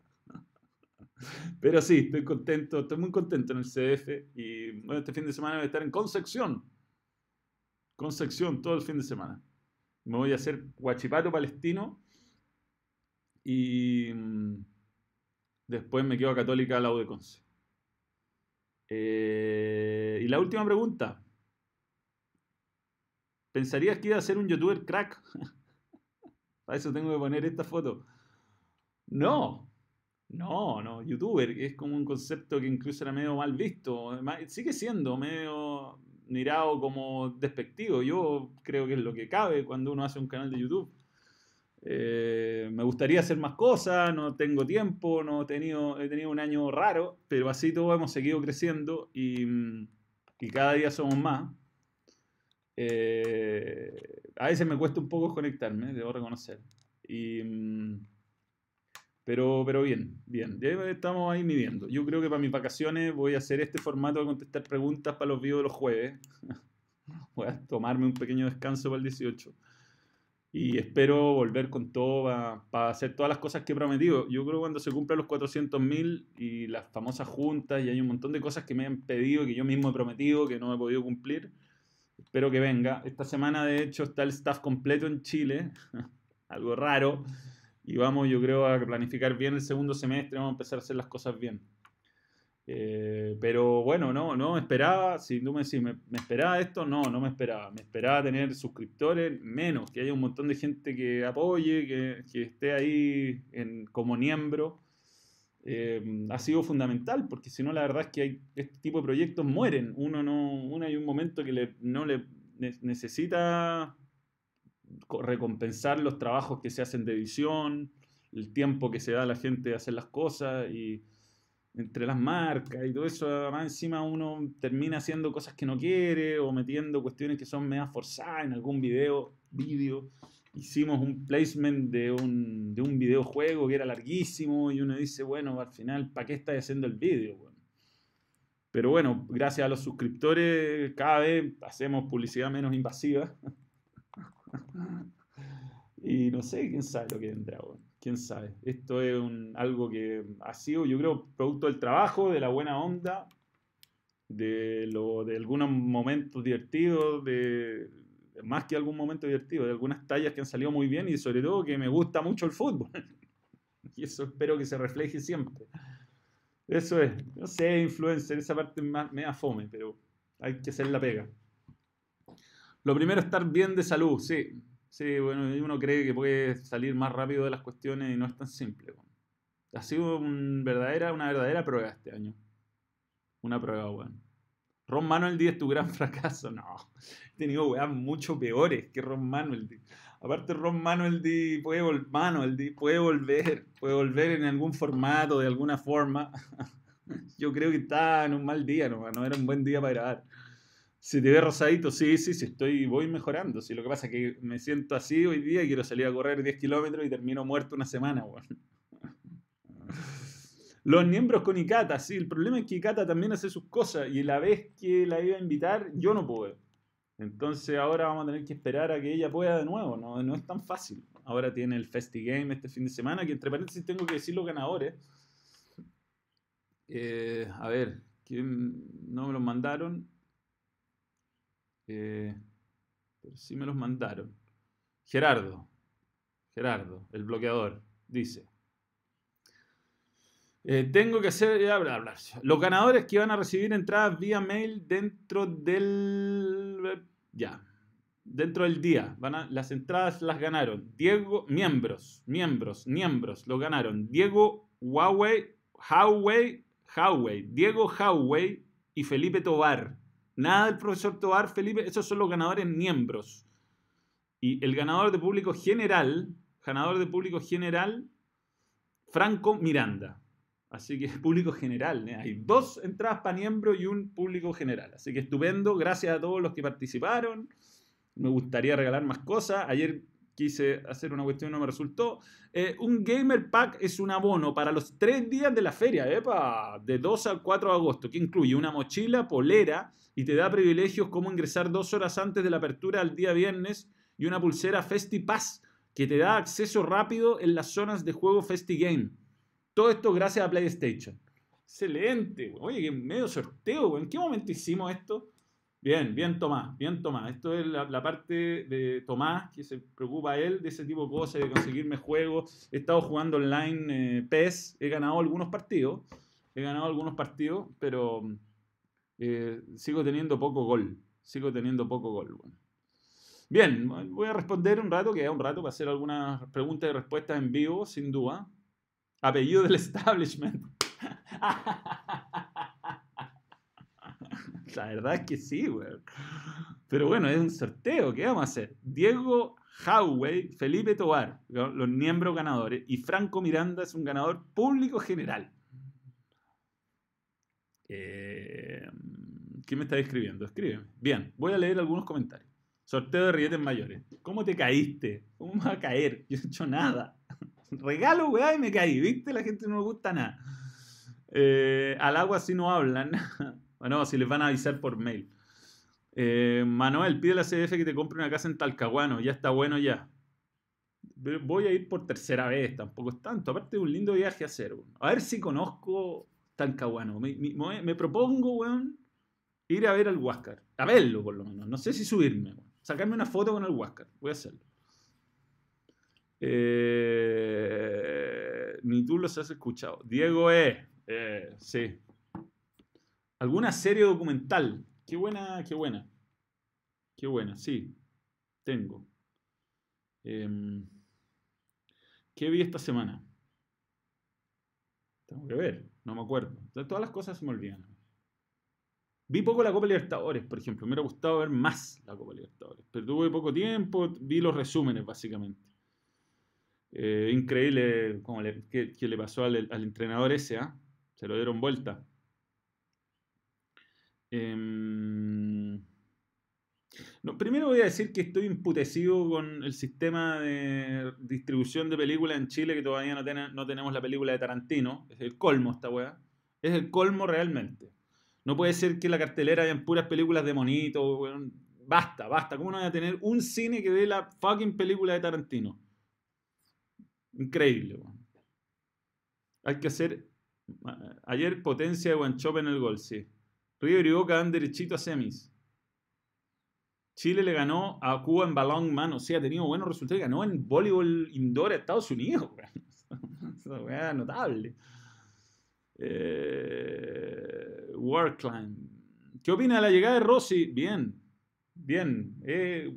Speaker 1: *laughs* Pero sí, estoy contento, estoy muy contento en el CF y bueno, este fin de semana voy a estar en Concepción. Concepción todo el fin de semana. Me voy a hacer guachipato palestino y mm, Después me quedo a Católica al lado de Conce. Eh, y la última pregunta. ¿Pensarías que iba a ser un youtuber crack? *laughs* Para eso tengo que poner esta foto. No, no, no. Youtuber es como un concepto que incluso era medio mal visto. Sigue siendo medio mirado como despectivo. Yo creo que es lo que cabe cuando uno hace un canal de YouTube. Eh, me gustaría hacer más cosas, no tengo tiempo, no he tenido, he tenido un año raro, pero así todo hemos seguido creciendo y, mm, cada día somos más. Eh, a veces me cuesta un poco conectarme, debo reconocer. Mm, pero, pero bien, bien, estamos ahí midiendo. Yo creo que para mis vacaciones voy a hacer este formato de contestar preguntas para los videos de los jueves. *laughs* voy a tomarme un pequeño descanso para el 18 y espero volver con todo para hacer todas las cosas que he prometido. Yo creo que cuando se cumplan los 400.000 y las famosas juntas y hay un montón de cosas que me han pedido, que yo mismo he prometido, que no he podido cumplir, espero que venga. Esta semana de hecho está el staff completo en Chile, *laughs* algo raro, y vamos yo creo a planificar bien el segundo semestre, vamos a empezar a hacer las cosas bien. Eh, pero bueno, no, no me esperaba, si tú me decís, ¿me, esperaba esto? No, no me esperaba. Me esperaba tener suscriptores, menos, que haya un montón de gente que apoye, que, esté ahí como miembro. Eh, ha sido fundamental, porque si no, la verdad es que hay, este tipo de proyectos mueren. Uno no, uno hay un momento que le, no le necesita recompensar los trabajos que se hacen de edición, el tiempo que se da a la gente de hacer las cosas y entre las marcas y todo eso, además encima uno termina haciendo cosas que no quiere o metiendo cuestiones que son medio forzadas en algún video, vídeo. Hicimos un placement de un, de un videojuego que era larguísimo y uno dice, bueno, al final, ¿para qué estás haciendo el vídeo? Pero bueno, gracias a los suscriptores cada vez hacemos publicidad menos invasiva. *laughs* y no sé, quién sabe lo que vendrá. Bueno quién sabe. Esto es algo que ha sido, yo creo, producto del trabajo, de la buena onda, de, algunos momentos divertidos, de más que algún momento divertido, de algunas tallas que han salido muy bien y sobre todo que me gusta mucho el fútbol. *laughs* y eso espero que se refleje siempre. Eso es, no sé, influencer, esa parte más me da fome, pero hay que hacer la pega. Lo primero es estar bien de salud, sí. Sí, bueno, uno cree que puede salir más rápido de las cuestiones y no es tan simple. Ha sido un verdadera, una verdadera prueba este año. Una prueba, bueno. Ron Manuel D es tu gran *laughs* fracaso. No, he tenido weas mucho peores que Ron Manuel D. Aparte, Ron Manuel D puede, Manuel D puede volver, puede volver en algún formato, de alguna forma. *laughs* Yo creo que está en un mal día, no, no era un buen día para grabar. Si te ve rosadito, sí, sí, sí, estoy, voy mejorando. Sí, lo que pasa es que me siento así hoy día y quiero salir a correr 10 kilómetros y termino muerto una semana. *laughs* Los miembros con Ikata, sí, el problema es que Ikata también hace sus cosas y la vez que la iba a invitar, yo no pude. Entonces ahora vamos a tener que esperar a que ella pueda de nuevo, no, no es tan fácil. Ahora tiene el Festi Game este fin de semana, que entre paréntesis tengo que decir los ganadores. Eh, a ver, ¿quién no me los mandaron? Eh, pero sí me los mandaron. Gerardo, Gerardo, el bloqueador, dice. Eh, tengo que hacer. Los ganadores que van a recibir entradas vía mail dentro del. Ya. Dentro del día. Van a, las entradas las ganaron. Diego. Miembros. Miembros. Miembros. Lo ganaron. Diego Huawei. Huawei. Huawei. Diego Huawei y Felipe Tobar. Nada del profesor Tobar, Felipe. Esos son los ganadores miembros. Y el ganador de público general. Ganador de público general. Franco Miranda. Así que *laughs* público general. ¿eh? Hay dos entradas para miembro y un público general. Así que estupendo. Gracias a todos los que participaron. Me gustaría regalar más cosas. Ayer quise hacer una cuestión y no me resultó. Eh, un Gamer Pack es un abono para los tres días de la feria, ¿epa? de 2 al 4 de agosto, que incluye una mochila, polera y te da privilegios como ingresar dos horas antes de la apertura al día viernes y una pulsera FestiPass que te da acceso rápido en las zonas de juego FestiGame. Todo esto gracias a PlayStation. Excelente, Oye, qué medio sorteo, ¿En qué momento hicimos esto? Bien, bien Tomás, bien Tomás. Esto es la, parte de Tomás que se preocupa él de ese tipo de cosas, de conseguirme juegos. He estado jugando online eh, PES, he ganado algunos partidos, he ganado algunos partidos, pero eh, sigo teniendo poco gol. Sigo teniendo poco gol. Bien, voy a responder un rato, queda un rato para hacer algunas preguntas y respuestas en vivo, sin duda. Apellido del *laughs* establishment. *laughs* La verdad es que sí, güey. Pero bueno, es un sorteo. ¿Qué vamos a hacer? Diego Howey, Felipe Tobar, los miembros ganadores, y Franco Miranda es un ganador público general. Eh, ¿Quién me está escribiendo? Escríbeme. Bien, voy a leer algunos comentarios. Sorteo de rilletes mayores. ¿Cómo te caíste? ¿Cómo me va a caer? Yo he hecho nada. Regalo, weá, y me caí, ¿viste? La gente no le gusta nada. Eh, al agua si no hablan. Bueno, si les van a avisar por mail. Eh, Manuel, pide a la CDF que te compre una casa en Talcahuano. Ya está bueno ya. Voy a ir por tercera vez, tampoco es tanto. Aparte de un lindo viaje a hacer. A ver si conozco Talcahuano. Me, propongo, weón, ir a ver al Huáscar. A verlo, por lo menos. No sé si subirme, Sacarme una foto con el Huáscar. Voy a hacerlo. Eh, ni tú los has escuchado. Diego E. Eh, sí. ¿Alguna serie documental? Qué buena, qué buena. Qué buena, sí. Tengo. Em, ¿Qué vi esta semana? Tengo que ver, no me acuerdo. todas las cosas se me olvidan. Vi poco la Copa Libertadores, por ejemplo. Me hubiera gustado ver más la Copa Libertadores. Pero tuve poco tiempo, vi los resúmenes, básicamente. Eh, increíble como le, que, le pasó al, entrenador ese, ¿ah? se lo dieron vuelta. Em, primero voy a decir que estoy imputecido con el sistema de distribución de películas en Chile, que todavía no, no tenemos la película de Tarantino. Es el colmo esta weá. Es el colmo realmente. No puede ser que la cartelera hayan puras películas de monito. Basta, basta. ¿Cómo no voy a tener un cine que dé la fucking película de Tarantino? Increíble. Hay que hacer. Ayer potencia de Guanchope en el gol, sí. River y Boca dan derechito a semis. Chile le ganó a Cuba en balón mano. Sí, ha tenido buenos resultados. Ganó en voleibol indoor a Estados Unidos. *laughs* Es notable. Eh, ¿Qué opina de la llegada de Rossi? Bien. bien. Eh,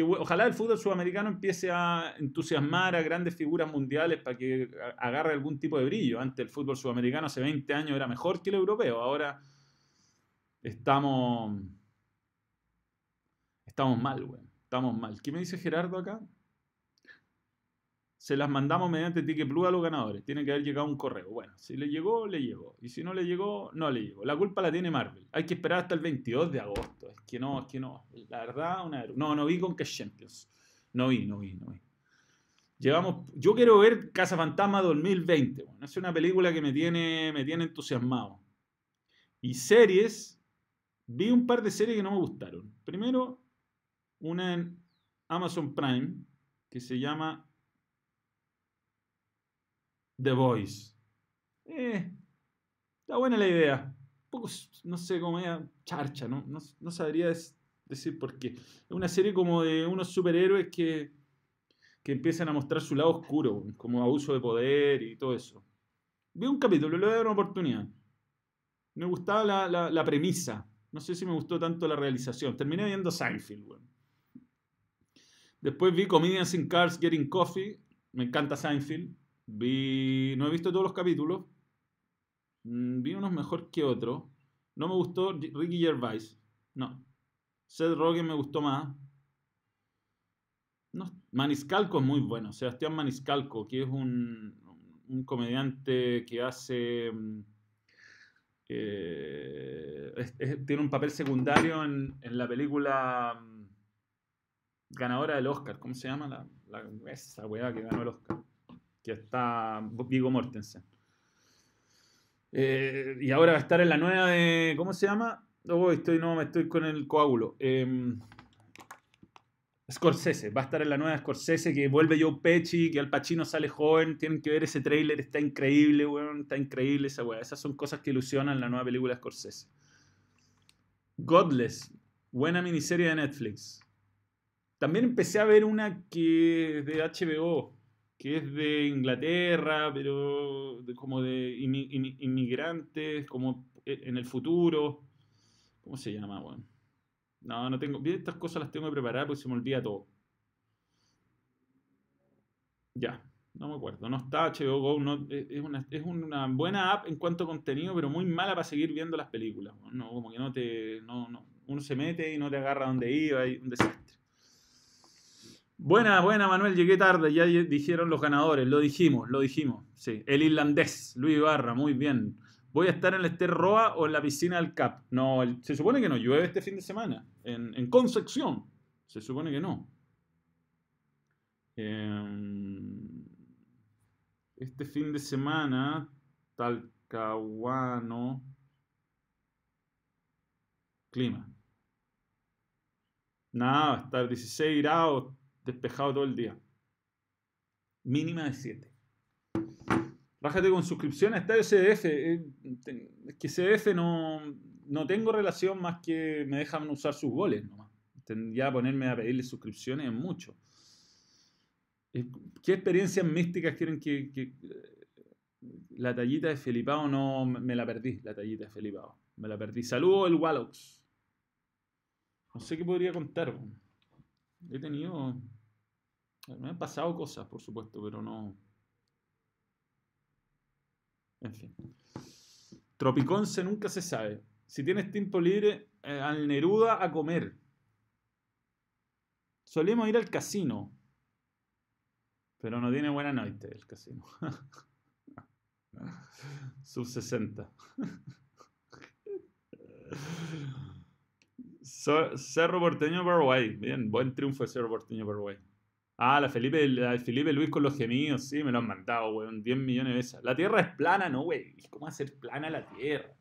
Speaker 1: ojalá el fútbol sudamericano empiece a entusiasmar a grandes figuras mundiales para que agarre algún tipo de brillo. Antes el fútbol sudamericano hace 20 años era mejor que el europeo. Ahora estamos... Estamos mal, güey. Estamos mal. ¿Qué me dice Gerardo acá? Se las mandamos mediante Ticket Plus a los ganadores. Tiene que haber llegado un correo. Bueno, si le llegó, le llegó. Y si no le llegó, no le llegó. La culpa la tiene Marvel. Hay que esperar hasta el 22 de agosto. Es que no, es que no. La verdad, una... No, no vi con que Champions. No vi, no vi, no vi. Llevamos, yo quiero ver Casa Fantasma 2020. Bueno, es una película que me tiene, me tiene entusiasmado. Y series, vi un par de series que no me gustaron. Primero, una en Amazon Prime que se llama The Voice. Eh, está buena la idea. Poco, no sé, como media charcha, ¿no? No, sabría decir por qué. Es una serie como de unos superhéroes que, que empiezan a mostrar su lado oscuro, como abuso de poder y todo eso. Vi un capítulo, le voy a dar una oportunidad. Me gustaba la, la, premisa. No sé si me gustó tanto la realización. Terminé viendo Seinfeld, Después vi Comedians in Cars Getting Coffee. Me encanta Seinfeld. Vi, no he visto todos los capítulos. Mm, vi unos mejor que otros. No me gustó Ricky Gervais. No. Seth Rogen me gustó más. Maniscalco es muy bueno. Sebastián Maniscalco, que es un, un comediante que hace. Mm, eh, tiene un papel secundario en, en, la película mm, ganadora del Oscar. ¿Cómo se llama? La, la, esa weá que ganó el Oscar que está Vigo Mortensen. Eh, y ahora va a estar en la nueva de. ¿Cómo se llama? Oh, estoy, no, me estoy con el coágulo. Eh, Scorsese, va a estar en la nueva Scorsese que vuelve Joe Pesci, que Al Pacino sale joven, tienen que ver ese tráiler, está increíble, weón, está increíble esa weá. Esas son cosas que ilusionan la nueva película de Scorsese. Godless, buena miniserie de Netflix. También empecé a ver una que de HBO, que es de Inglaterra, pero como de inmigrantes, como e, en el futuro. ¿Cómo se llama, bueno? No, no tengo. Bien, estas cosas las tengo que preparar porque se me olvida todo. Ya, no me acuerdo. No está HBO Go. E, es, una, es una buena app en cuanto a contenido, pero muy mala para seguir viendo las películas. No, como que no te. No, no, uno se mete y no te agarra donde iba, hay un desastre. Buena, buena, Manuel, llegué tarde, ya dijeron los ganadores, lo dijimos, lo dijimos. Sí, el irlandés, Luis Barra, muy bien. ¿Voy a estar en el Ester Roa o en la piscina del CAP? No, se supone que no, llueve este fin de semana, en, Concepción. Se supone que no. Em, este fin de semana, Talcahuano, clima. Nada, va a estar 16 grados, despejado todo el día. Mínima de 7. Bájate con suscripción a Estadio CDF. Eh, es que CDF no, no tengo relación más que me dejan usar sus goles nomás. Ya ponerme a pedirle suscripciones es mucho. Eh, ¿Qué experiencias místicas quieren que, la tallita de Felipao no me la perdí, la tallita de Felipao. Me la perdí. Saludo el Wallox. No sé qué podría contar. He tenido. Me han pasado cosas, por supuesto, pero no. En fin. Tropiconce nunca se sabe. Si tienes tiempo libre, eh, al Neruda a comer. Solíamos ir al casino. Pero no tiene buena noche el casino. *laughs* Sub 60. *laughs* Cerro Porteño Paraguay. Bien, buen triunfo de Cerro Porteño Paraguay. Ah, la Felipe, Felipe Luis con los gemidos, sí, me lo han mandado, weón. 10 millones de veces. La Tierra es plana, ¿no, güey? ¿Cómo hacer plana la Tierra?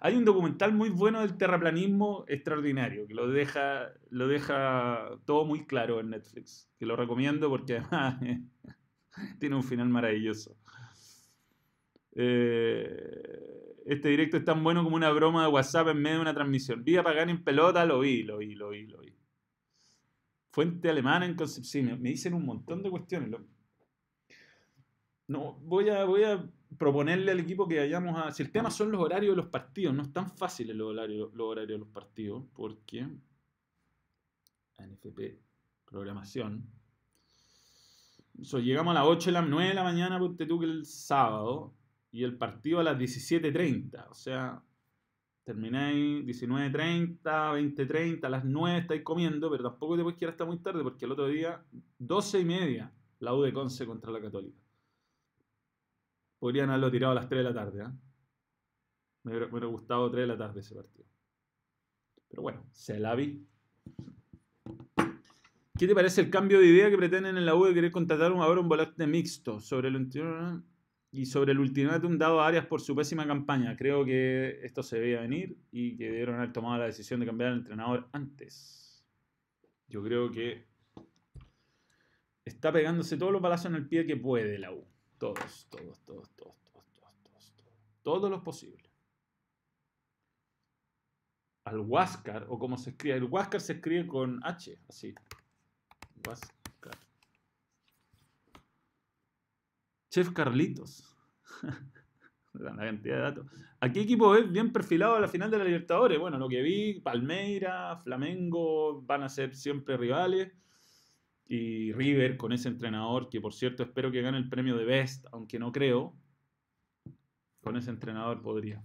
Speaker 1: Hay un documental muy bueno del terraplanismo extraordinario, que lo deja, lo deja todo muy claro en Netflix. Que lo recomiendo porque además *laughs* tiene un final maravilloso. Eh, este directo es tan bueno como una broma de WhatsApp en medio de una transmisión. Vi a Pagani en pelota, lo vi, lo vi, lo vi, lo vi. Fuente alemana en Concepción. Me dicen un montón de cuestiones. No, voy a, proponerle al equipo que vayamos a... Si el tema son los horarios de los partidos, no es tan fácil los horarios, los horarios de los partidos, porque NFP, programación. So, llegamos a las 8 de la 9 de la mañana, ponte tú que el sábado, y el partido a las 17.30. O sea, termináis 19.30, 20.30, a las 9 estáis comiendo, pero tampoco te puedes quedar hasta muy tarde porque el otro día, 12 y media, la U de Conce contra la Católica. Podrían haberlo tirado a las 3 de la tarde. ¿eh? Me, hubiera, gustado 3 de la tarde ese partido. Pero bueno, se la vi. ¿Qué te parece el cambio de idea que pretenden en la U de querer contratar ahora un volante mixto sobre el y sobre el ultimátum dado a Arias por su pésima campaña? Creo que esto se veía venir y que debieron haber tomado la decisión de cambiar al entrenador antes. Yo creo que está pegándose todos los balazos en el pie que puede la U. Todos, todos, todos, todos, todos, todos, todos, todos. Todos los posibles. Al Huáscar, o como se escribe, el Huáscar se escribe con H, así. Huáscar. Chef Carlitos. *laughs* la cantidad de datos. ¿A qué equipo es bien perfilado a la final de la Libertadores? Bueno, lo que vi, Palmeira, Flamengo van a ser siempre rivales. Y River con ese entrenador, que por cierto espero que gane el premio de Best, aunque no creo. Con ese entrenador podría.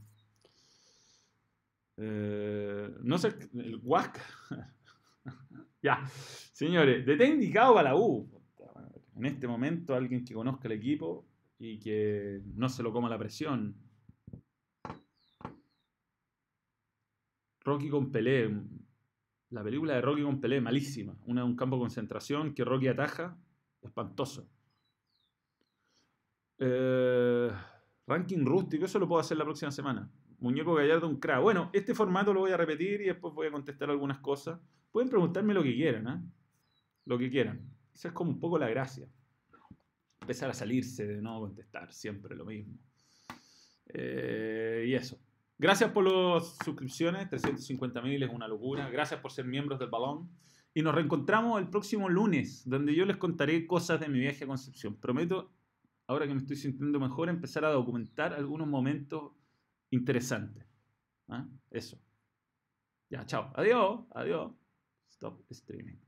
Speaker 1: Eh, no sé, el Huasca. *laughs* ya, señores, de indicado para la U. En este momento, alguien que conozca el equipo y que no se lo coma la presión. Rocky con Pelé, la película de Rocky con Pelé, malísima. Una, un campo de concentración que Rocky ataja, espantoso. Eh, ranking rústico, eso lo puedo hacer la próxima semana. Muñeco Gallardo, un crack. Bueno, este formato lo voy a repetir y después voy a contestar algunas cosas. Pueden preguntarme lo que quieran, ¿eh? Lo que quieran. Esa es como un poco la gracia. Empezar a salirse de no contestar siempre lo mismo. Eh, y eso. Gracias por las suscripciones, 350.000 es una locura. Gracias por ser miembros del balón. Y nos reencontramos el próximo lunes, donde yo les contaré cosas de mi viaje a Concepción. Prometo, ahora que me estoy sintiendo mejor, empezar a documentar algunos momentos interesantes. ¿Ah? Eso. Ya, chao. Adiós. Adiós. Stop streaming.